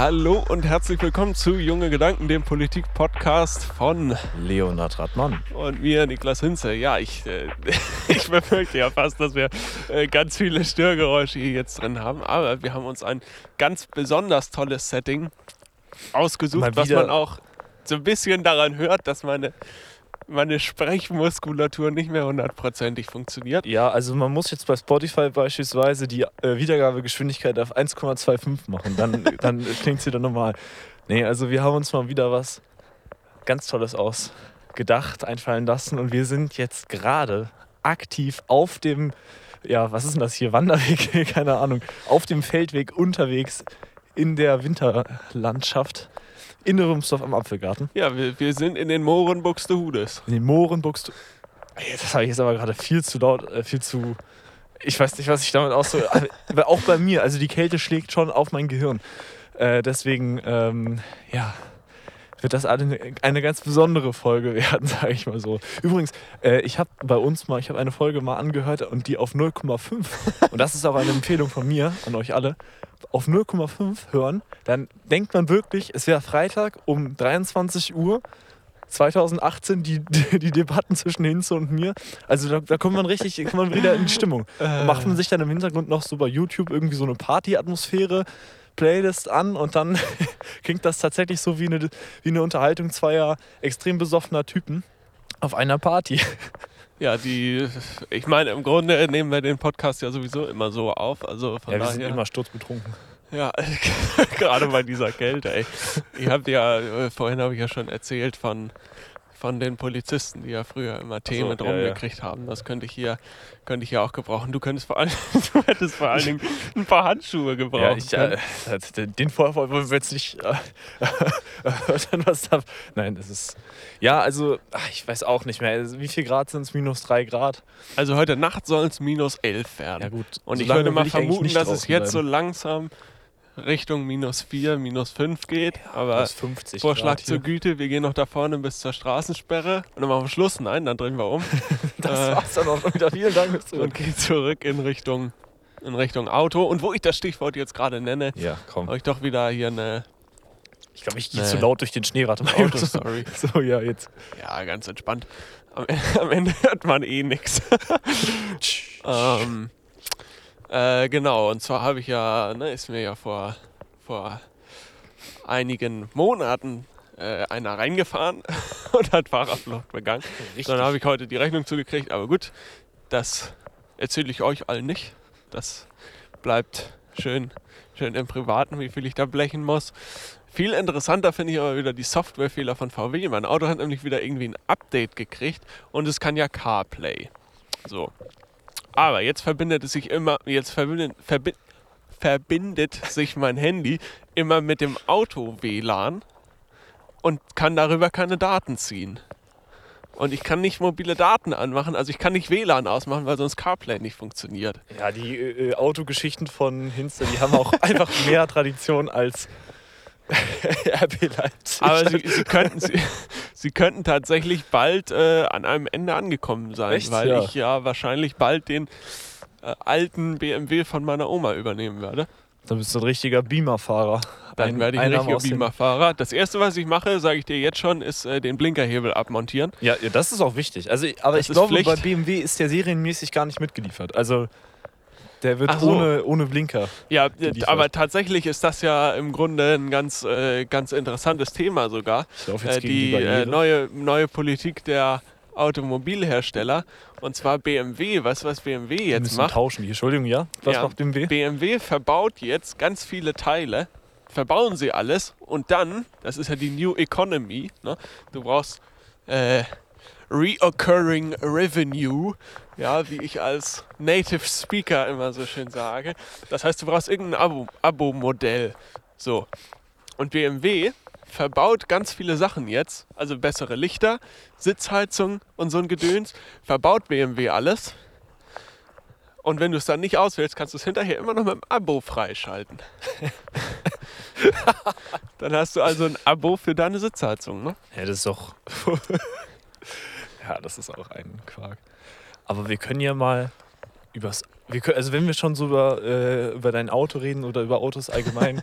Hallo und herzlich willkommen zu Junge Gedanken, dem Politik-Podcast von Leonhard Radmann. und mir, Niklas Hinze. Ja, ich, äh, ich befürchte ja fast, dass wir äh, ganz viele Störgeräusche hier jetzt drin haben, aber wir haben uns ein ganz besonders tolles Setting ausgesucht, was man auch so ein bisschen daran hört, dass meine, meine Sprechmuskulatur nicht mehr hundertprozentig funktioniert. Ja, also man muss jetzt bei Spotify beispielsweise die äh, Wiedergabegeschwindigkeit auf 1,25 machen. Dann, dann klingt es wieder normal. Nee, also wir haben uns mal wieder was ganz Tolles ausgedacht, einfallen lassen und wir sind jetzt gerade aktiv auf dem, ja, was ist denn das hier, Wanderweg, keine Ahnung, auf dem Feldweg unterwegs in der Winterlandschaft in Rümsdorf am Apfelgarten. Ja, wir, wir sind in den Mooren Buxtehudes. In den Mooren Ey, Das habe ich jetzt aber gerade viel zu laut, äh, viel zu. Ich weiß nicht, was ich damit ausdrücke. aber auch bei mir, also die Kälte schlägt schon auf mein Gehirn. Äh, deswegen, ähm, ja, wird das eine, eine ganz besondere Folge werden, sage ich mal so. Übrigens, äh, ich habe bei uns mal, ich habe eine Folge mal angehört und die auf 0,5. Und das ist auch eine Empfehlung von mir an euch alle. Auf 0,5 hören, dann denkt man wirklich, es wäre Freitag um 23 Uhr 2018 die, die, die Debatten zwischen Hinze und mir. Also da, da kommt man richtig, kommt man wieder in die Stimmung. Und macht man sich dann im Hintergrund noch so bei YouTube irgendwie so eine Party-Atmosphäre, Playlist an und dann klingt das tatsächlich so wie eine, wie eine Unterhaltung zweier extrem besoffener Typen auf einer Party. Ja, die, ich meine, im Grunde nehmen wir den Podcast ja sowieso immer so auf. Also von Ja, wir daher, sind immer sturzbetrunken. ja, gerade bei dieser Kälte, ey. Ich habe ja, äh, vorhin habe ich ja schon erzählt von, von den Polizisten, die ja früher immer Tee so, mit ja, ja. rumgekriegt haben. Das könnte ich hier, könnte ich hier auch gebrauchen. Du könntest vor allem, du hättest vor allen Dingen ein paar Handschuhe gebrauchen Ja, ich, äh, das- den Vorfall wollen wir jetzt nicht äh, was da. Nein, das ist. Ja, also, ach, ich weiß auch nicht mehr. Also, Wie viel Grad sind es? Minus drei Grad? Also heute Nacht sollen es minus 11 werden. Ja, gut. Und ich Solange würde mal ich vermuten, dass es jetzt so bleiben. langsam Richtung minus 4, minus 5 geht. Aber Minus 50 Vorschlag Grad zur hier. Güte, wir gehen noch da vorne bis zur Straßensperre und dann am Schluss, nein, dann drehen wir um Das äh, war's dann auch schon wieder. Vielen Dank fürs und gehen zurück in Richtung, in Richtung Auto. Und wo ich das Stichwort jetzt gerade nenne, Ja, habe ich doch wieder hier eine Ich glaube, ich gehe zu laut durch den Schnee. Warte mal. Autostory. So, ja, jetzt. Ja, ganz entspannt. Am, am Ende hört man eh nichts. ähm, äh, genau, und zwar habe ich ja, ne, ist mir ja vor, vor einigen Monaten äh, einer reingefahren und hat Fahrerflucht begangen. Dann habe ich heute die Rechnung zugekriegt, aber gut, das erzähle ich euch allen nicht. Das bleibt schön, schön im Privaten, wie viel ich da blechen muss. Viel interessanter finde ich aber wieder die Softwarefehler von VW. Mein Auto hat nämlich wieder irgendwie ein Update gekriegt und es kann ja CarPlay. So. Aber jetzt verbindet es sich immer, jetzt verbindet, verbi verbindet sich mein Handy immer mit dem Auto-WLAN und kann darüber keine Daten ziehen. Und ich kann nicht mobile Daten anmachen, also ich kann nicht WLAN ausmachen, weil sonst CarPlay nicht funktioniert. Ja, die äh, Autogeschichten von Hinze, die haben auch einfach mehr Tradition als RB Leipzig. Aber sie, sie, könnten, sie, sie könnten tatsächlich bald äh, an einem Ende angekommen sein, Echt? weil Ja. ich ja wahrscheinlich bald den äh, alten BMW von meiner Oma übernehmen werde. Dann bist du ein richtiger Beamer-Fahrer. Dann Ein- werde ich ein richtiger Beamer-Fahrer. Das erste, was ich mache, sage ich dir jetzt schon, ist äh, den Blinkerhebel abmontieren. Ja, das ist auch wichtig. Also, aber Das ich glaube, Pflicht. bei BMW ist der serienmäßig gar nicht mitgeliefert. Also, der wird so. ohne, ohne Blinker. Ja, Geliefert. aber tatsächlich ist das ja im Grunde ein ganz, äh, ganz interessantes Thema sogar. Ich laufe jetzt Äh, gegen die die äh, neue, neue Politik der Automobilhersteller. Und zwar BMW. Weißt du, was BMW jetzt müssen macht? tauschen. Die Entschuldigung, ja? Was Ja. macht BMW? BMW verbaut jetzt ganz viele Teile, verbauen sie alles und dann, das ist ja die New Economy, ne? du brauchst äh, Reoccurring Revenue, ja, wie ich als Native Speaker immer so schön sage. Das heißt, du brauchst irgendein Abo- Abo-Modell. so. Und BMW verbaut ganz viele Sachen jetzt, also bessere Lichter, Sitzheizung und so ein Gedöns, verbaut BMW alles. Und wenn du es dann nicht auswählst, kannst du es hinterher immer noch mit dem Abo freischalten. dann hast du also ein Abo für deine Sitzheizung, ne? Ja, das ist doch. ja, das ist auch ein Quark. Aber wir können ja mal übers. Wir können, also, wenn wir schon so über, äh, über dein Auto reden oder über Autos allgemein,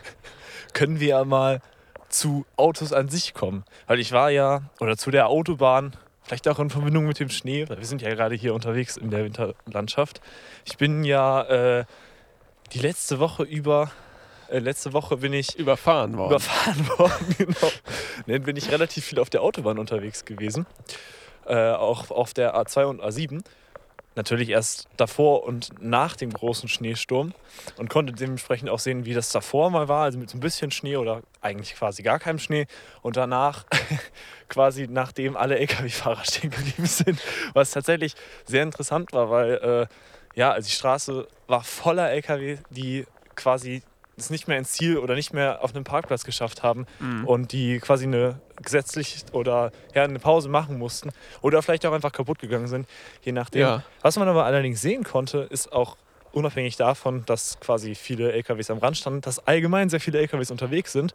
können wir ja mal zu Autos an sich kommen. Weil ich war ja, oder zu der Autobahn, vielleicht auch in Verbindung mit dem Schnee, weil wir sind ja gerade hier unterwegs in der Winterlandschaft. Ich bin ja äh, die letzte Woche über, äh, letzte Woche bin ich Überfahren worden. überfahren worden, genau. Dann bin ich relativ viel auf der Autobahn unterwegs gewesen. Äh, auch auf der A2 und A7. Natürlich erst davor und nach dem großen Schneesturm und konnte dementsprechend auch sehen, wie das davor mal war, also mit so ein bisschen Schnee oder eigentlich quasi gar keinem Schnee und danach quasi nachdem alle Lkw-Fahrer stehen geblieben sind, was tatsächlich sehr interessant war, weil äh, ja, also die Straße war voller Lkw, die quasi es nicht mehr ins Ziel oder nicht mehr auf einem Parkplatz geschafft haben Mhm. und die quasi eine gesetzlich oder ja, eine Pause machen mussten oder vielleicht auch einfach kaputt gegangen sind, je nachdem. Ja. Was man aber allerdings sehen konnte, ist auch unabhängig davon, dass quasi viele LKWs am Rand standen, dass allgemein sehr viele LKWs unterwegs sind,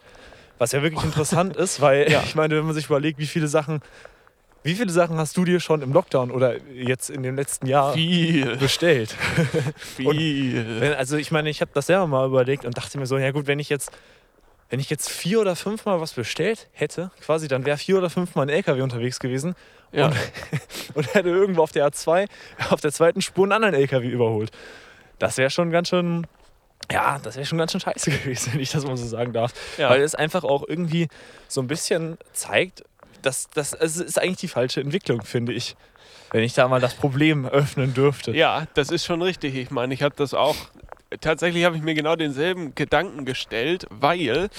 was ja wirklich interessant ist, weil Ja. ich meine, wenn man sich überlegt, wie viele Sachen, wie viele Sachen hast du dir schon im Lockdown oder jetzt in dem letzten Jahr Viel, bestellt? viel. Also ich meine, ich habe das selber mal überlegt und dachte mir so, ja gut, wenn ich jetzt, wenn ich jetzt vier oder fünfmal was bestellt hätte, quasi, dann wäre vier oder fünfmal ein LKW unterwegs gewesen Ja. und, und hätte irgendwo auf der A2, auf der zweiten Spur einen anderen LKW überholt. Das wäre schon ganz schön, ja, das wäre schon ganz schön scheiße gewesen, wenn ich das mal so sagen darf. Ja. Weil es einfach auch irgendwie so ein bisschen zeigt, das es ist eigentlich die falsche Entwicklung, finde ich. Wenn ich da mal das Problem öffnen dürfte. Ja, das ist schon richtig. Ich meine, ich habe das auch. Tatsächlich habe ich mir genau denselben Gedanken gestellt, weil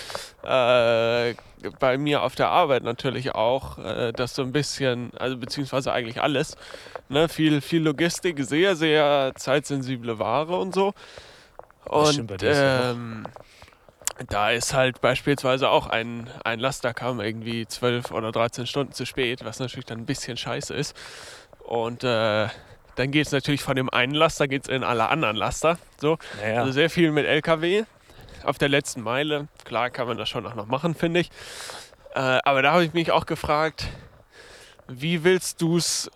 äh, bei mir auf der Arbeit natürlich auch äh, das so ein bisschen, also beziehungsweise eigentlich alles, ne, viel, viel Logistik, sehr, sehr zeitsensible Ware und so. Das Und ähm, da ist halt beispielsweise auch ein, ein Laster kam irgendwie 12 oder 13 Stunden zu spät, was natürlich dann ein bisschen scheiße ist. Und äh, dann geht es natürlich von dem einen Laster geht's in alle anderen Laster. So. Naja. Also sehr viel mit LKW auf der letzten Meile. Klar kann man das schon auch noch machen, finde ich. Äh, aber da habe ich mich auch gefragt, wie willst du es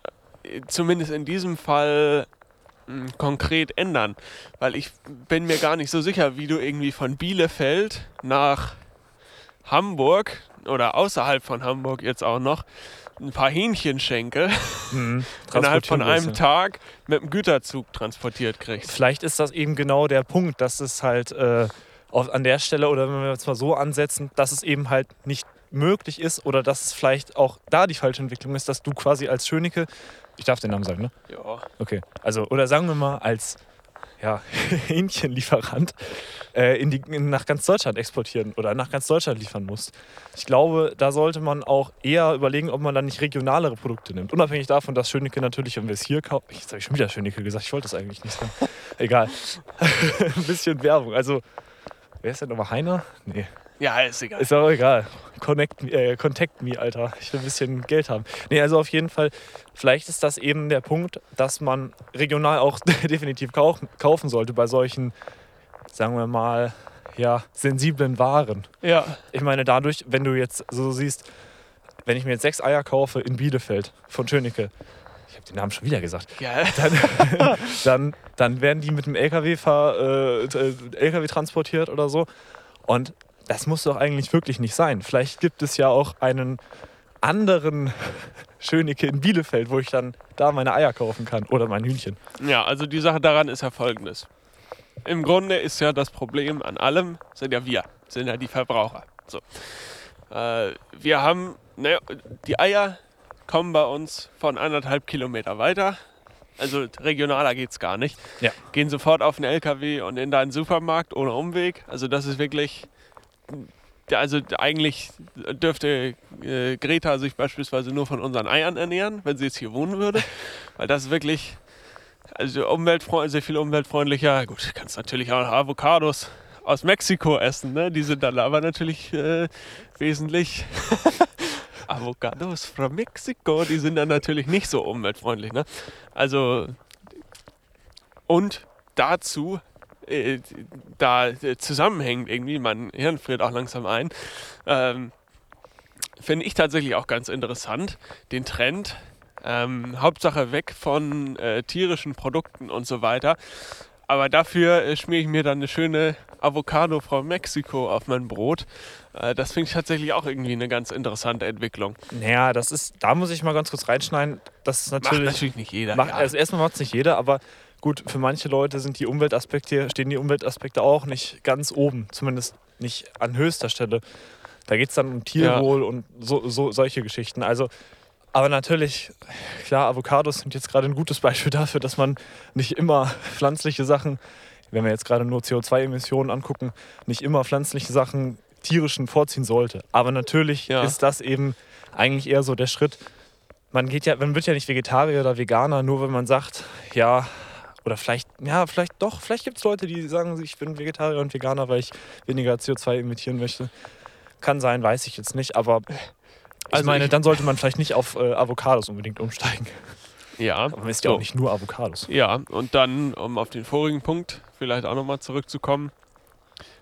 zumindest in diesem Fall konkret ändern? Weil ich bin mir gar nicht so sicher, wie du irgendwie von Bielefeld nach Hamburg oder außerhalb von Hamburg jetzt auch noch ein paar Hähnchenschenkel Mhm. innerhalb von einem Tag mit dem Güterzug transportiert kriegst. Vielleicht ist das eben genau der Punkt, dass es halt äh, auf, an der Stelle oder wenn wir jetzt mal so ansetzen, dass es eben halt nicht möglich ist oder dass es vielleicht auch da die falsche Entwicklung ist, dass du quasi als Schönecke, ich darf den Namen sagen, ne? Ja. Okay. Also, oder sagen wir mal als ja, Hähnchenlieferant äh, in die, in, nach ganz Deutschland exportieren oder nach ganz Deutschland liefern musst. Ich glaube, da sollte man auch eher überlegen, ob man dann nicht regionalere Produkte nimmt. Unabhängig davon, dass Schönecke natürlich, wenn wir es hier kaufen. Jetzt habe ich schon wieder Schönecke gesagt, ich wollte das eigentlich nicht sagen. Egal. Ein bisschen Werbung. Also, wer ist denn nochmal Heiner? Nee. Ja, ist egal. Ist auch egal. Connect äh, contact me, Alter. Ich will ein bisschen Geld haben. Nee, also auf jeden Fall, vielleicht ist das eben der Punkt, dass man regional auch definitiv kau kaufen sollte bei solchen, sagen wir mal, ja, sensiblen Waren. ja, Ich meine, dadurch, wenn du jetzt so siehst, wenn ich mir jetzt sechs Eier kaufe in Bielefeld von Schönecke, ich habe den Namen schon wieder gesagt, ja. dann, dann, dann werden die mit dem LKW, ver, äh, t- LKW transportiert oder so. Und das muss doch eigentlich wirklich nicht sein. Vielleicht gibt es ja auch einen anderen Schönecke in Bielefeld, wo ich dann da meine Eier kaufen kann oder mein Hühnchen. Ja, also die Sache daran ist ja folgendes. Im Grunde ist ja das Problem an allem, sind ja wir, sind ja die Verbraucher. So. Äh, wir haben, ne, die Eier kommen bei uns von anderthalb Kilometer weiter. Also regionaler geht es gar nicht. Ja. Gehen sofort auf den LKW und in deinen Supermarkt ohne Umweg. Also das ist wirklich, also eigentlich dürfte äh, Greta sich beispielsweise nur von unseren Eiern ernähren, wenn sie jetzt hier wohnen würde. Weil das wirklich, also umweltfreundlich, sehr viel umweltfreundlicher. Gut, du kannst natürlich auch noch Avocados aus Mexiko essen, ne? Die sind dann aber natürlich äh, wesentlich. Avocados from Mexico, die sind dann natürlich nicht so umweltfreundlich, ne? Also und dazu äh, da äh, zusammenhängt irgendwie, mein Hirn friert auch langsam ein, ähm, finde ich tatsächlich auch ganz interessant, den Trend, ähm, Hauptsache weg von äh, tierischen Produkten und so weiter, Aber dafür äh, schmiere ich mir dann eine schöne Avocado from Mexico auf mein Brot. Äh, das finde ich tatsächlich auch irgendwie eine ganz interessante Entwicklung. Naja, das ist, da muss ich mal ganz kurz reinschneiden. Das ist natürlich, Macht natürlich nicht jeder. Macht, ja. Also erstmal macht es nicht jeder, aber gut, für manche Leute sind die Umweltaspekte, stehen die Umweltaspekte auch nicht ganz oben, zumindest nicht an höchster Stelle. Da geht es dann um Tierwohl und so, so, solche Geschichten. Also, aber natürlich, klar, Avocados sind jetzt gerade ein gutes Beispiel dafür, dass man nicht immer pflanzliche Sachen, wenn wir jetzt gerade nur CO2-Emissionen angucken, nicht immer pflanzliche Sachen tierischen vorziehen sollte. Aber natürlich Ja. ist das eben eigentlich eher so der Schritt, man geht ja, man wird ja nicht Vegetarier oder Veganer, nur wenn man sagt, ja, oder vielleicht, ja, vielleicht doch, vielleicht gibt es Leute, die sagen, ich bin Vegetarier und Veganer, weil ich weniger CO2 emittieren möchte. Kann sein, weiß ich jetzt nicht, aber ich Also meine, ich- dann sollte man vielleicht nicht auf äh, Avocados unbedingt umsteigen. ja. Aber man isst ja So. auch nicht nur Avocados. Ja, und dann, um auf den vorigen Punkt vielleicht auch nochmal zurückzukommen,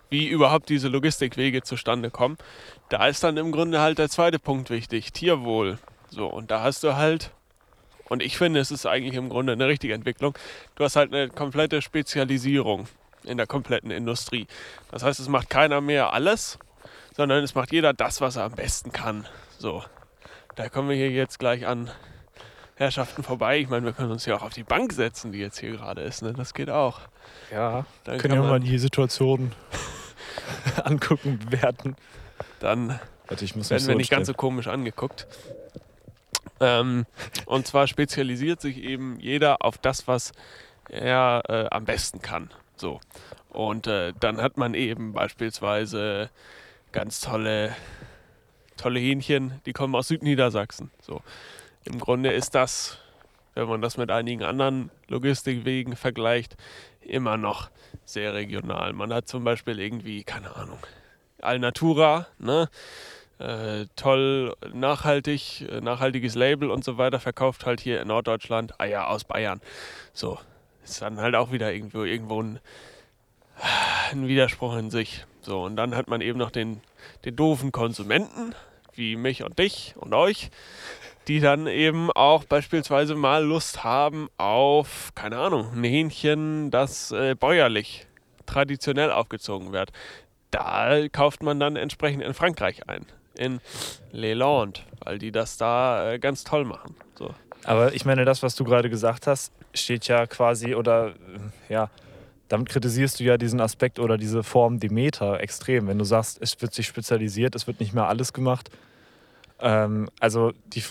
wie überhaupt diese Logistikwege zustande kommen, da ist dann im Grunde halt der zweite Punkt wichtig, Tierwohl. So, und da hast du halt, und ich finde, es ist eigentlich im Grunde eine richtige Entwicklung, du hast halt eine komplette Spezialisierung in der kompletten Industrie. Das heißt, es macht keiner mehr alles, sondern es macht jeder das, was er am besten kann. So, da kommen wir hier jetzt gleich an Herrschaften vorbei. Ich meine, wir können uns ja auch auf die Bank setzen, die jetzt hier gerade ist. Ne? Das geht auch. Ja, Dann, können kann wir mal man, die Situation angucken, bewerten. dann Warte, ich muss mich werden so wir nicht ganz so komisch angeguckt. Ähm, und zwar spezialisiert sich eben jeder auf das, was er äh, am besten kann. So. Und äh, dann hat man eben beispielsweise ganz tolle, tolle Hähnchen, die kommen aus Südniedersachsen. So. Im Grunde ist das, wenn man das mit einigen anderen Logistikwegen vergleicht, immer noch sehr regional. Man hat zum Beispiel irgendwie, keine Ahnung, Alnatura, ne? Äh, toll, nachhaltig, äh, nachhaltiges Label und so weiter, verkauft halt hier in Norddeutschland Eier aus Bayern. So, ist dann halt auch wieder irgendwo, irgendwo ein, ein Widerspruch in sich. So, und dann hat man eben noch den, den doofen Konsumenten, wie mich und dich und euch, die dann eben auch beispielsweise mal Lust haben auf, keine Ahnung, ein Hähnchen, das äh, bäuerlich, traditionell aufgezogen wird. Da kauft man dann entsprechend in Frankreich ein, in Leland, weil die das da äh, ganz toll machen. So. Aber ich meine, das, was du gerade gesagt hast, steht ja quasi oder äh, ja, damit kritisierst du ja diesen Aspekt oder diese Form Demeter extrem. Wenn du sagst, es wird sich spezialisiert, es wird nicht mehr alles gemacht. Ähm, also, die,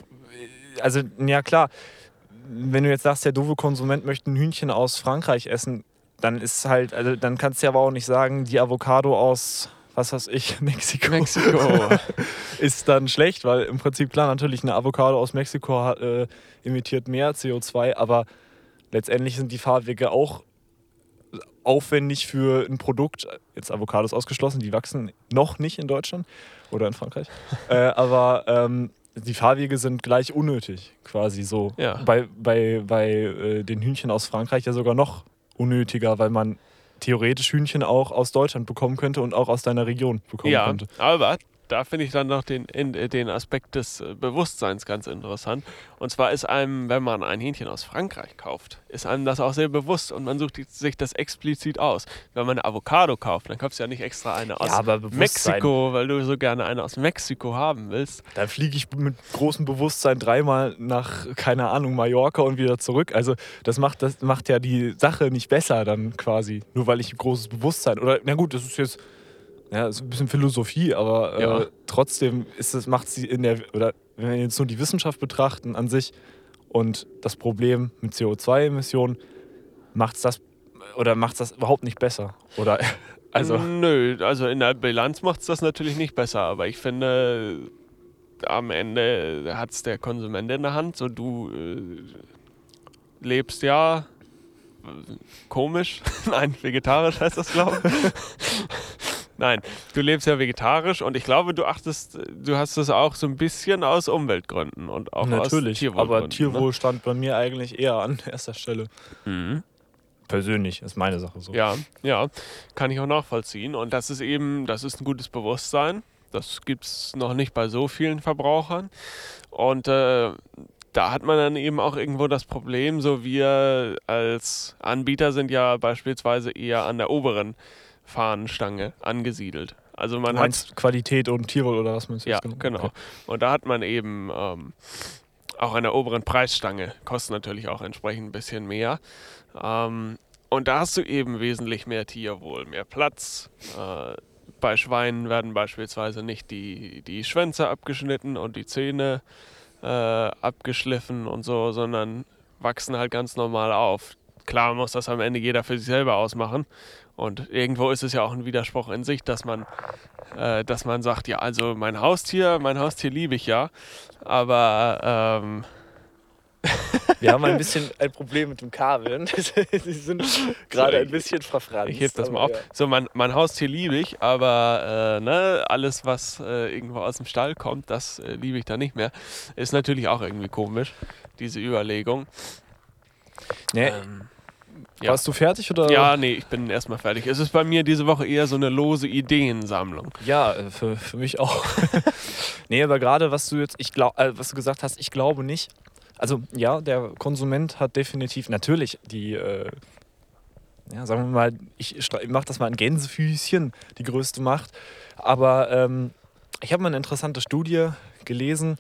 also, ja klar, wenn du jetzt sagst, der doofe Konsument möchte ein Hühnchen aus Frankreich essen, dann ist halt, also dann kannst du ja aber auch nicht sagen, die Avocado aus, was weiß ich, Mexiko, Mexiko. ist dann schlecht, weil im Prinzip klar, natürlich eine Avocado aus Mexiko hat, äh, emittiert mehr CO2, aber letztendlich sind die Fahrwege auch aufwendig für ein Produkt, jetzt Avocados ausgeschlossen, die wachsen noch nicht in Deutschland oder in Frankreich, äh, aber ähm, die Fahrwege sind gleich unnötig, quasi so. Ja. Bei, bei, bei äh, den Hühnchen aus Frankreich ja sogar noch unnötiger, weil man theoretisch Hühnchen auch aus Deutschland bekommen könnte und auch aus deiner Region bekommen Ja, könnte. aber da finde ich dann noch den, in, äh, den Aspekt des äh, Bewusstseins ganz interessant. Und zwar ist einem, wenn man ein Hähnchen aus Frankreich kauft, ist einem das auch sehr bewusst und man sucht sich das explizit aus. Wenn man eine Avocado kauft, dann kaufst du ja nicht extra eine aus Ja. Mexiko, weil du so gerne eine aus Mexiko haben willst. Dann fliege ich mit großem Bewusstsein dreimal nach, keine Ahnung, Mallorca und wieder zurück. Also das macht, das macht ja die Sache nicht besser dann quasi. Nur weil ich ein großes Bewusstsein. Oder na gut, das ist jetzt ja, ist ein bisschen Philosophie, aber Ja. äh, trotzdem ist es, macht sie in der, oder wenn wir jetzt nur die Wissenschaft betrachten an sich und das Problem mit CO2-Emissionen, macht es das oder macht das überhaupt nicht besser. Oder also. Nö, also in der Bilanz macht es das natürlich nicht besser, aber ich finde, am Ende hat es der Konsument in der Hand. So, du äh, lebst ja äh, komisch. Nein, vegetarisch heißt das, glaube ich. Nein, du lebst ja vegetarisch und ich glaube, du achtest, du hast es auch so ein bisschen aus Umweltgründen und auch aus Natürlich, Tierwohlgründen. aber Tierwohl stand bei mir eigentlich eher an erster Stelle. Ne? Mhm. Persönlich ist meine Sache so. Ja, ja, kann ich auch nachvollziehen. Und das ist eben, das ist ein gutes Bewusstsein. Das gibt es noch nicht bei so vielen Verbrauchern. Und äh, da hat man dann eben auch irgendwo das Problem, so wir als Anbieter sind ja beispielsweise eher an der oberen Fahnenstange angesiedelt. Also man meinst Qualität und Tirol oder was du? ja, jetzt genau. Okay. Und da hat man eben ähm, auch an der oberen Preisstange, kostet natürlich auch entsprechend ein bisschen mehr. Ähm, und da hast du eben wesentlich mehr Tierwohl, mehr Platz. Äh, bei Schweinen werden beispielsweise nicht die, die Schwänze abgeschnitten und die Zähne äh, abgeschliffen und so, sondern wachsen halt ganz normal auf. Klar muss das am Ende jeder für sich selber ausmachen. Und irgendwo ist es ja auch ein Widerspruch in sich, dass man, äh, dass man sagt, ja, also mein Haustier, mein Haustier liebe ich ja, aber ähm, Wir haben ein bisschen ein Problem mit dem Kabeln. Sie sind gerade ein bisschen verfranst. ich heb das mal auf. ja. So, mein, mein Haustier liebe ich, aber äh, ne, alles, was äh, irgendwo aus dem Stall kommt, das äh, liebe ich da nicht mehr. Ist natürlich auch irgendwie komisch, diese Überlegung. Nee, Ähm, ja. Warst du fertig oder? ja, nee, ich bin erstmal fertig. Es ist bei mir diese Woche eher so eine lose Ideensammlung. Ja, äh, für, für mich auch. nee, aber gerade was du jetzt, ich glaub, äh, was du gesagt hast, ich glaube nicht. Also ja, der Konsument hat definitiv natürlich die, äh, ja, sagen wir mal, ich mache das mal in Gänsefüßchen, die größte Macht. Aber ähm, ich habe mal eine interessante Studie gelesen.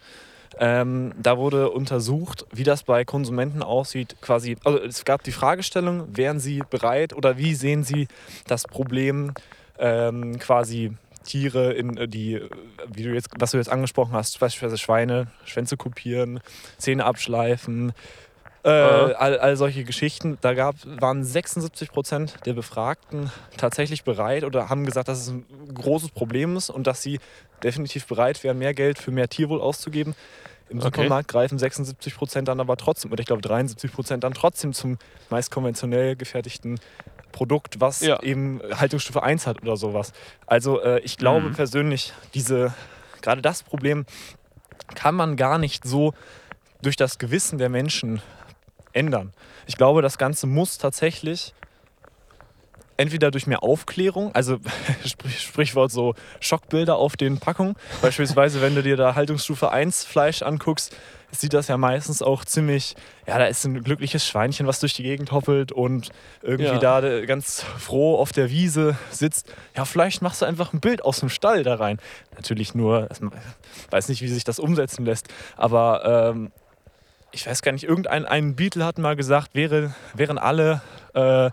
Ähm, da wurde untersucht, wie das bei Konsumenten aussieht. Quasi, also es gab die Fragestellung, wären sie bereit oder wie sehen sie das Problem ähm, quasi Tiere in äh, die, wie du jetzt, was du jetzt angesprochen hast, beispielsweise Schweine, Schwänze kopieren, Zähne abschleifen, äh, Ja. all, all solche Geschichten. Da gab, waren 76 Prozent der Befragten tatsächlich bereit oder haben gesagt, dass es ein großes Problem ist und dass sie definitiv bereit wären, mehr Geld für mehr Tierwohl auszugeben. Im Okay. Supermarkt greifen 76 Prozent dann aber trotzdem, oder ich glaube 73 Prozent dann trotzdem zum meist konventionell gefertigten Produkt, was Ja. eben Haltungsstufe 1 hat oder sowas. Also äh, ich glaube Mhm. persönlich, diese, gerade das Problem kann man gar nicht so durch das Gewissen der Menschen ändern. Ich glaube, das Ganze muss tatsächlich entweder durch mehr Aufklärung, also sprich, Sprichwort so Schockbilder auf den Packungen. Beispielsweise, wenn du dir da Haltungsstufe 1 Fleisch anguckst, sieht das ja meistens auch ziemlich, ja, da ist ein glückliches Schweinchen, was durch die Gegend hoppelt und irgendwie Ja. da äh, ganz froh auf der Wiese sitzt. Ja, vielleicht machst du einfach ein Bild aus dem Stall da rein. Natürlich nur, ich weiß nicht, wie sich das umsetzen lässt, aber ähm, ich weiß gar nicht, irgendein ein Beatle hat mal gesagt, wäre, wären alle äh,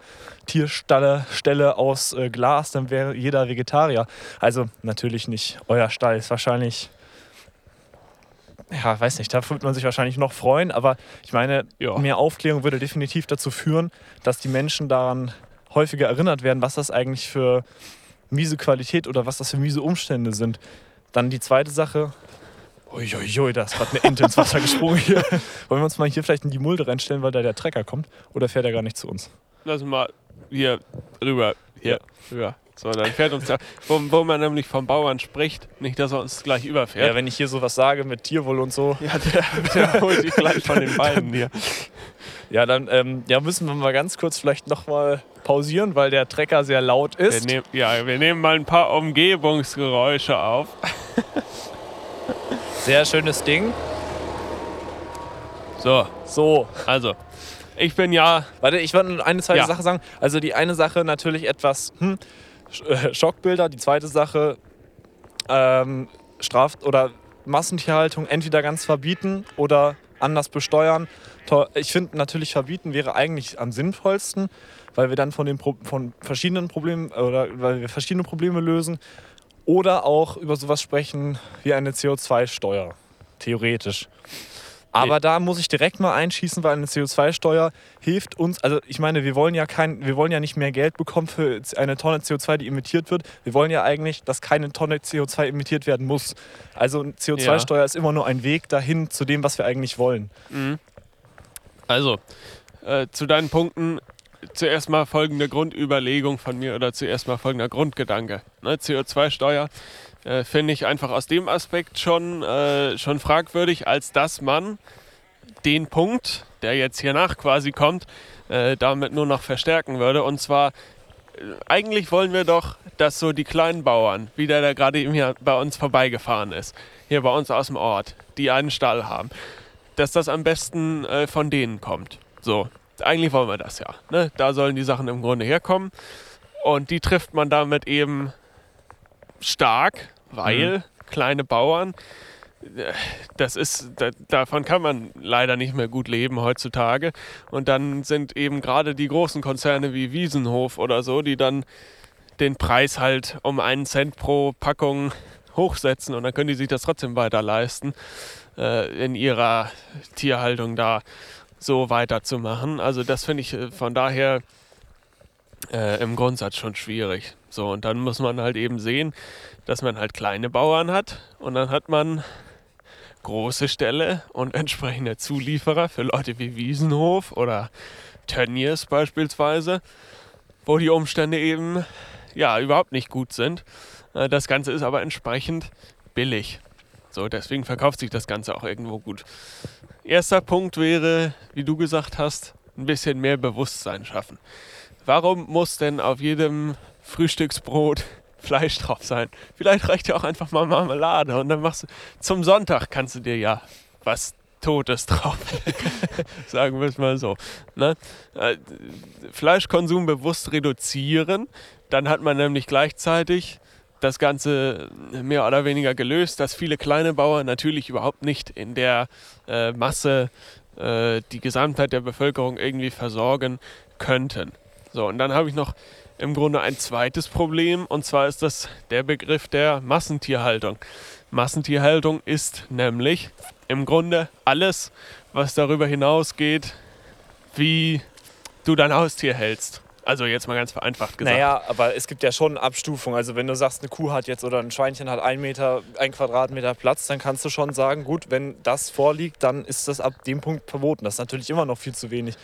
Tierstalle Ställe aus äh, Glas, dann wäre jeder Vegetarier. Also natürlich nicht. Euer Stall ist wahrscheinlich, ja, weiß nicht, da würde man sich wahrscheinlich noch freuen, aber ich meine, Ja. mehr Aufklärung würde definitiv dazu führen, dass die Menschen daran häufiger erinnert werden, was das eigentlich für miese Qualität oder was das für miese Umstände sind. Dann die zweite Sache. Uiuiui, da ist gerade eine Ente ins Wasser gesprungen hier. Wollen wir uns mal hier vielleicht in die Mulde reinstellen, weil da der Trecker kommt? Oder fährt er gar nicht zu uns? Lass mal hier rüber. Hier, rüber. So, dann fährt uns da, wo, wo man nämlich vom Bauern spricht, nicht, dass er uns gleich Ja, überfährt. wenn ich hier sowas sage mit Tierwohl und so, Ja, der, der holt sich gleich von den beiden hier. ja, dann ähm, ja, müssen wir mal ganz kurz vielleicht nochmal pausieren, weil der Trecker sehr laut Wir ist. nehmen, ja, wir nehmen mal ein paar Umgebungsgeräusche auf. Sehr schönes Ding. So, So, also, ich bin ja, Warte, ich wollte nur eine zweite Ja. Sache sagen. Also die eine Sache natürlich etwas hm, äh, Schockbilder. Die zweite Sache ähm, Straf- oder Massentierhaltung entweder ganz verbieten oder anders besteuern. Ich finde natürlich verbieten wäre eigentlich am sinnvollsten, weil wir dann von den Pro von verschiedenen Problemen oder weil wir verschiedene Probleme lösen oder auch über sowas sprechen wie eine CO2-Steuer theoretisch. Aber da muss ich direkt mal einschießen, weil eine CO2-Steuer hilft uns. Also ich meine, wir wollen ja kein, wir wollen ja nicht mehr Geld bekommen für eine Tonne CO2, die emittiert wird. Wir wollen ja eigentlich, dass keine Tonne CO2 emittiert werden muss. Also eine CO2-Steuer ist immer nur ein Weg dahin zu dem, was wir eigentlich wollen. also, äh, zu deinen Punkten zuerst mal folgende Grundüberlegung von mir oder zuerst mal folgender Grundgedanke. Ne, CO2-Steuer äh, finde ich einfach aus dem Aspekt schon, äh, schon fragwürdig, als dass man den Punkt, der jetzt hier nach quasi kommt, äh, damit nur noch verstärken würde. Und zwar, äh, eigentlich wollen wir doch, dass so die kleinen Bauern, wie der da gerade eben hier bei uns vorbeigefahren ist, hier bei uns aus dem Ort, die einen Stall haben, dass das am besten äh, von denen kommt. So, eigentlich wollen wir das ja. Ne? Da sollen die Sachen im Grunde herkommen. Und die trifft man damit eben stark, weil mhm. kleine Bauern, das ist, da, davon kann man leider nicht mehr gut leben heutzutage. Und dann sind eben gerade die großen Konzerne wie Wiesenhof oder so, die dann den Preis halt um einen Cent pro Packung hochsetzen und dann können die sich das trotzdem weiter leisten, äh, in ihrer Tierhaltung da so weiterzumachen. Also das finde ich äh, von daher äh, im Grundsatz schon schwierig. So, und dann muss man halt eben sehen, dass man halt kleine Bauern hat und dann hat man große Ställe und entsprechende Zulieferer für Leute wie Wiesenhof oder Tönnies beispielsweise, wo die Umstände eben ja überhaupt nicht gut sind. Äh, das Ganze ist aber entsprechend billig. So, deswegen verkauft sich das Ganze auch irgendwo gut. Erster Punkt wäre, wie du gesagt hast, ein bisschen mehr Bewusstsein schaffen. Warum muss denn auf jedem Frühstücksbrot Fleisch drauf sein? Vielleicht reicht ja auch einfach mal Marmelade und dann machst du zum Sonntag kannst du dir ja was Totes drauf. Sagen wir es mal so. Ne? Äh, Fleischkonsum bewusst reduzieren, dann hat man nämlich gleichzeitig das Ganze mehr oder weniger gelöst, dass viele kleine Bauern natürlich überhaupt nicht in der äh, Masse äh, die Gesamtheit der Bevölkerung irgendwie versorgen könnten. So, und dann habe ich noch im Grunde ein zweites Problem, und zwar ist das der Begriff der Massentierhaltung. Massentierhaltung ist nämlich im Grunde alles, was darüber hinausgeht, wie du dein Haustier hältst. Also jetzt mal ganz vereinfacht gesagt. Naja, aber es gibt ja schon Abstufungen. Also wenn du sagst, eine Kuh hat jetzt oder ein Schweinchen hat ein Meter, ein Quadratmeter Platz, dann kannst du schon sagen, gut, wenn das vorliegt, dann ist das ab dem Punkt verboten. Das ist natürlich immer noch viel zu wenig.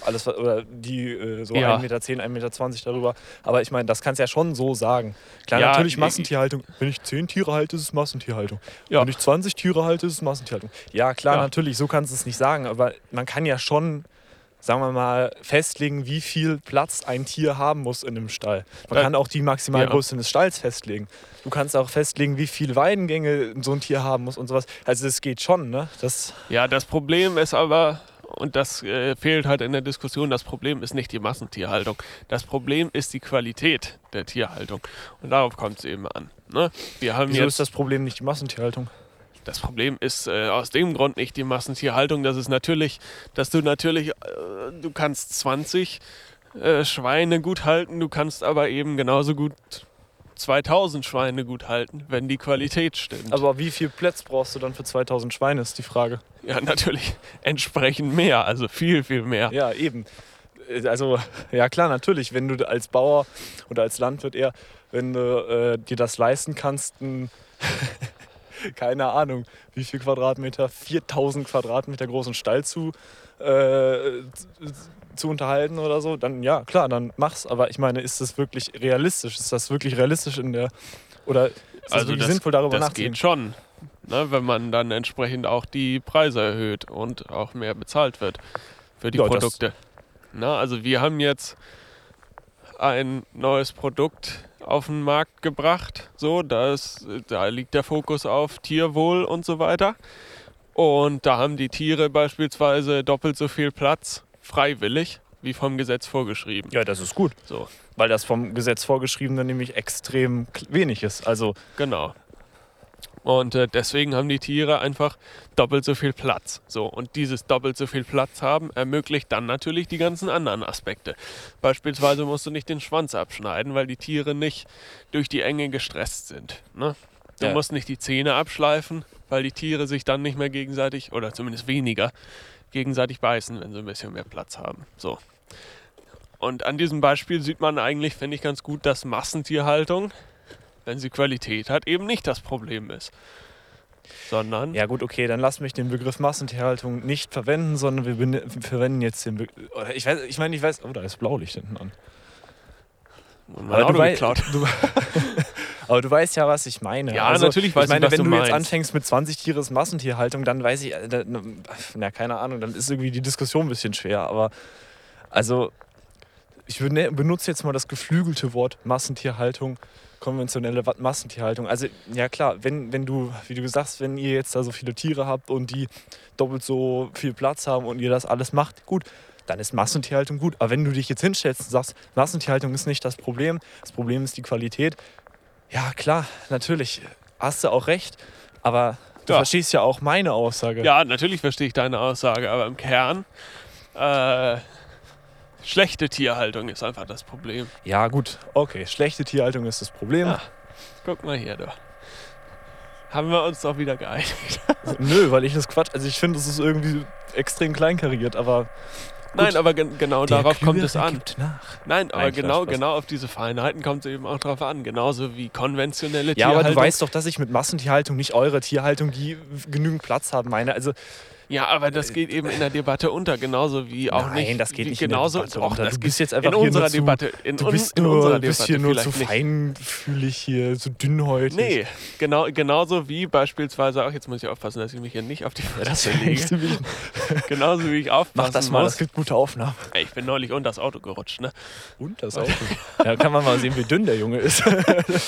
Alles, oder die äh, so ja. 1,10 Meter, 1,20 Meter darüber. Aber ich meine, das kannst du ja schon so sagen. Klar, ja, natürlich Massentierhaltung. Wenn ich 10 Tiere halte, ist es Massentierhaltung. Ja. Wenn ich 20 Tiere halte, ist es Massentierhaltung. Ja, klar, natürlich, so kannst du es nicht sagen. Aber man kann ja schon sagen wir mal, festlegen, wie viel Platz ein Tier haben muss in einem Stall. Man kann auch die Maximalgröße ja. des Stalls festlegen. Du kannst auch festlegen, wie viele Weidengänge so ein Tier haben muss und sowas. Also das geht schon, ne? Das ja, das Problem ist aber, und das äh, fehlt halt in der Diskussion, das Problem ist nicht die Massentierhaltung. Das Problem ist die Qualität der Tierhaltung. Und darauf kommt es eben an. Ne? Wir haben Wieso jetzt, ist das Problem nicht die Massentierhaltung? Das Problem ist äh, aus dem Grund nicht die Massentierhaltung, dass es natürlich, dass du natürlich, äh, du kannst 20 äh, Schweine gut halten, du kannst aber eben genauso gut 2000 Schweine gut halten, wenn die Qualität stimmt. Aber wie viel Platz brauchst du dann für 2000 Schweine, ist die Frage. Ja, natürlich entsprechend mehr, also viel, viel mehr. Ja, eben. Äh, also, ja klar, natürlich, wenn du als Bauer oder als Landwirt eher, wenn du äh, dir das leisten kannst, ein keine Ahnung, wie viel Quadratmeter, 4000 Quadratmeter großen Stall zu, äh, zu unterhalten oder so, dann ja, klar, dann mach's. Aber ich meine, ist das wirklich realistisch? Ist das wirklich realistisch in der. Oder ist das also wirklich das, sinnvoll darüber das nachzudenken? Das geht schon, ne, wenn man dann entsprechend auch die Preise erhöht und auch mehr bezahlt wird für die ja, Produkte. Na, also wir haben jetzt ein neues Produkt auf den Markt gebracht. So, das, da liegt der Fokus auf Tierwohl und so weiter. Und da haben die Tiere beispielsweise doppelt so viel Platz, freiwillig, wie vom Gesetz vorgeschrieben. Ja, das ist gut. So. Weil das vom Gesetz vorgeschriebene nämlich extrem wenig ist. Also genau. Und äh, deswegen haben die Tiere einfach doppelt so viel Platz. So, und dieses doppelt so viel Platz haben ermöglicht dann natürlich die ganzen anderen Aspekte. Beispielsweise musst du nicht den Schwanz abschneiden, weil die Tiere nicht durch die Enge gestresst sind. Ne? Du ja. musst nicht die Zähne abschleifen, weil die Tiere sich dann nicht mehr gegenseitig, oder zumindest weniger, gegenseitig beißen, wenn sie ein bisschen mehr Platz haben. So. Und an diesem Beispiel sieht man eigentlich, finde ich, ganz gut, dass Massentierhaltung wenn sie Qualität hat, eben nicht das Problem ist. Sondern. Ja, gut, okay, dann lass mich den Begriff Massentierhaltung nicht verwenden, sondern wir, verwenden jetzt den Begriff. Ich, weiß, ich meine, ich weiß. Oh, da ist Blaulicht hinten an. Aber du, wei du, aber du, weißt ja, was ich meine. Ja, also, natürlich weiß ich, meine, ich, was wenn du, du jetzt anfängst mit 20 Tiere ist Massentierhaltung, dann weiß ich, äh, na, keine Ahnung, dann ist irgendwie die Diskussion ein bisschen schwer. Aber also, ich benutze jetzt mal das geflügelte Wort Massentierhaltung konventionelle Massentierhaltung. Also ja klar, wenn, wenn du, wie du sagst, wenn ihr jetzt da so viele Tiere habt und die doppelt so viel Platz haben und ihr das alles macht, gut, dann ist Massentierhaltung gut. Aber wenn du dich jetzt hinstellst und sagst, Massentierhaltung ist nicht das Problem, das Problem ist die Qualität, ja klar, natürlich, hast du auch recht, aber du Ja. verstehst ja auch meine Aussage. Ja, natürlich verstehe ich deine Aussage, aber im Kern äh, schlechte Tierhaltung ist einfach das Problem. ja gut, okay, schlechte Tierhaltung ist das Problem. Ja. Guck mal hier, du. Haben wir uns doch wieder geeinigt. Nö, weil ich das Quatsch, also ich finde, es ist irgendwie extrem kleinkariert, aber Nein, aber gen genau darauf kommt es an. Nein, aber Nein, genau, genau auf diese Feinheiten kommt es eben auch drauf an. Genauso wie konventionelle Ja, Tierhaltung. aber du weißt doch, dass ich mit Massentierhaltung nicht eure Tierhaltung, die genügend Platz haben, meine. Also Ja, aber das geht eben in der Debatte unter, genauso wie auch Nein, nicht. das geht nicht in der genauso, Debatte unter. Das geht bist jetzt einfach in hier unserer zu- Debatte. In, du un- bist in nur, Debatte hier nur zu nicht. feinfühlig hier, so dünnhäutig. Nee, genau, genauso wie beispielsweise auch, jetzt muss ich aufpassen, dass ich mich hier nicht auf die Ja, das Fresse lege. du wie- Genauso wie ich aufpassen Mach das mal, muss. das gibt gute Aufnahmen. Ich bin neulich unter das Auto gerutscht, ne? Und das Auto. Ja, kann man mal sehen, wie dünn der Junge ist.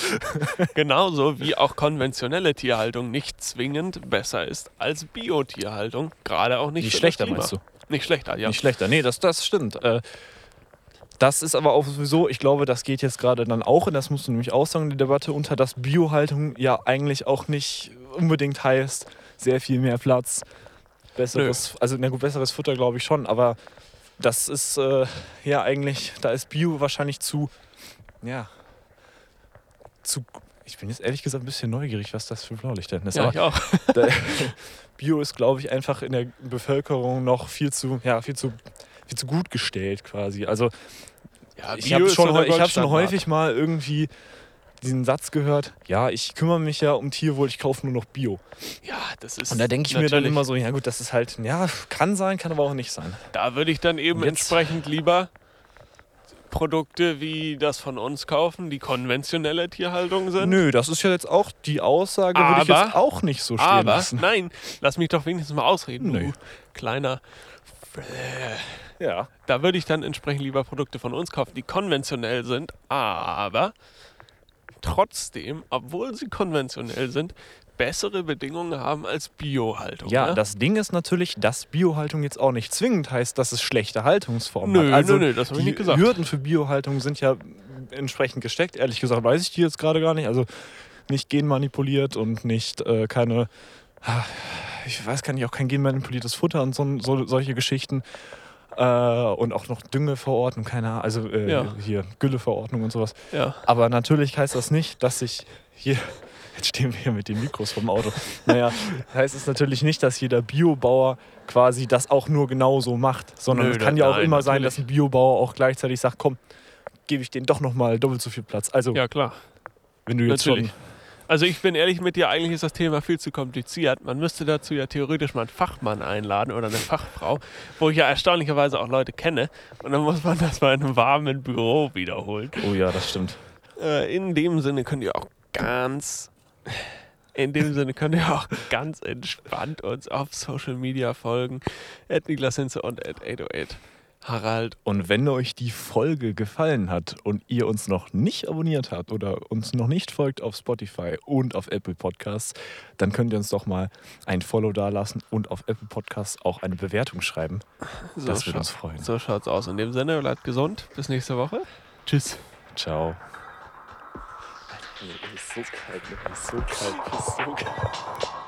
Genauso wie auch konventionelle Tierhaltung nicht zwingend besser ist als Biotierhaltung. Gerade auch nicht Nicht schlechter, meinst du? Nicht schlechter, ja. Nicht schlechter. Nee, das, das stimmt. Äh, Das ist aber auch sowieso, ich glaube, das geht jetzt gerade dann auch, und das musst du nämlich auch sagen, in die Debatte unter, dass Biohaltung ja eigentlich auch nicht unbedingt heißt, sehr viel mehr Platz, besseres, also na gut, besseres Futter glaube ich schon, aber das ist äh, ja eigentlich, da ist Bio wahrscheinlich zu, ja, zu, ich bin jetzt ehrlich gesagt ein bisschen neugierig, was das für Blaulicht denn ist. Ja, aber ich auch. Bio ist, glaube ich, einfach in der Bevölkerung noch viel zu, ja, viel zu, viel zu gut gestellt quasi. Also Ja, ich habe schon, so ich hab schon häufig mal irgendwie diesen Satz gehört, ja, ich kümmere mich ja um Tierwohl, ich kaufe nur noch Bio. Ja, das ist. Und da denke ich mir dann immer so, ja gut, das ist halt, ja, kann sein, kann aber auch nicht sein. Da würde ich dann eben entsprechend lieber Produkte wie das von uns kaufen, die konventionelle Tierhaltung sind. Nö, das ist ja jetzt auch, die Aussage würde ich Aber- jetzt auch nicht so stehen Aber, lassen. nein, lass mich doch wenigstens mal ausreden, Nö. du kleiner. Ja. Da würde ich dann entsprechend lieber Produkte von uns kaufen, die konventionell sind, aber trotzdem, obwohl sie konventionell sind, bessere Bedingungen haben als Biohaltung. Ja, ne? das Ding ist natürlich, dass Biohaltung jetzt auch nicht zwingend heißt, dass es schlechte Haltungsformen Nö, hat. Also nö, nö, das hab ich die nicht gesagt. Hürden für Biohaltung sind ja entsprechend gesteckt. Ehrlich gesagt weiß ich die jetzt gerade gar nicht. Also nicht genmanipuliert und nicht äh, keine, ah, ich weiß gar nicht, auch kein genmanipuliertes Futter und so, so, solche Geschichten. Äh, und auch noch Düngeverordnung, keine Ahnung, also äh, Ja. hier Gülleverordnung und sowas. ja. Aber natürlich heißt das nicht, dass ich hier. Jetzt stehen wir hier mit den Mikros vom Auto. Naja, heißt es natürlich nicht, dass jeder Biobauer quasi das auch nur genauso macht, sondern Nö, es kann ja auch nein, immer sein, natürlich. dass ein Biobauer auch gleichzeitig sagt, komm, gebe ich denen doch nochmal doppelt so viel Platz. Also, ja, klar. wenn du jetzt natürlich. schon. Also ich bin ehrlich mit dir, eigentlich ist das Thema viel zu kompliziert. Man müsste dazu ja theoretisch mal einen Fachmann einladen oder eine Fachfrau, wo ich ja erstaunlicherweise auch Leute kenne. Und dann muss man das mal in einem warmen Büro wiederholen. Oh ja, das stimmt. Äh, in dem Sinne könnt ihr auch ganz, in dem Sinne könnt ihr auch ganz entspannt uns auf Social Media folgen. At Niklas Hinze und at 808 Harald. Und wenn euch die Folge gefallen hat und ihr uns noch nicht abonniert habt oder uns noch nicht folgt auf Spotify und auf Apple Podcasts, dann könnt ihr uns doch mal ein Follow dalassen und auf Apple Podcasts auch eine Bewertung schreiben. So das würde uns freuen. So schaut's aus. In dem Sinne, bleibt gesund. Bis nächste Woche. Tschüss. Ciao. Es ist so kalt, es ist so kalt, es ist so kalt.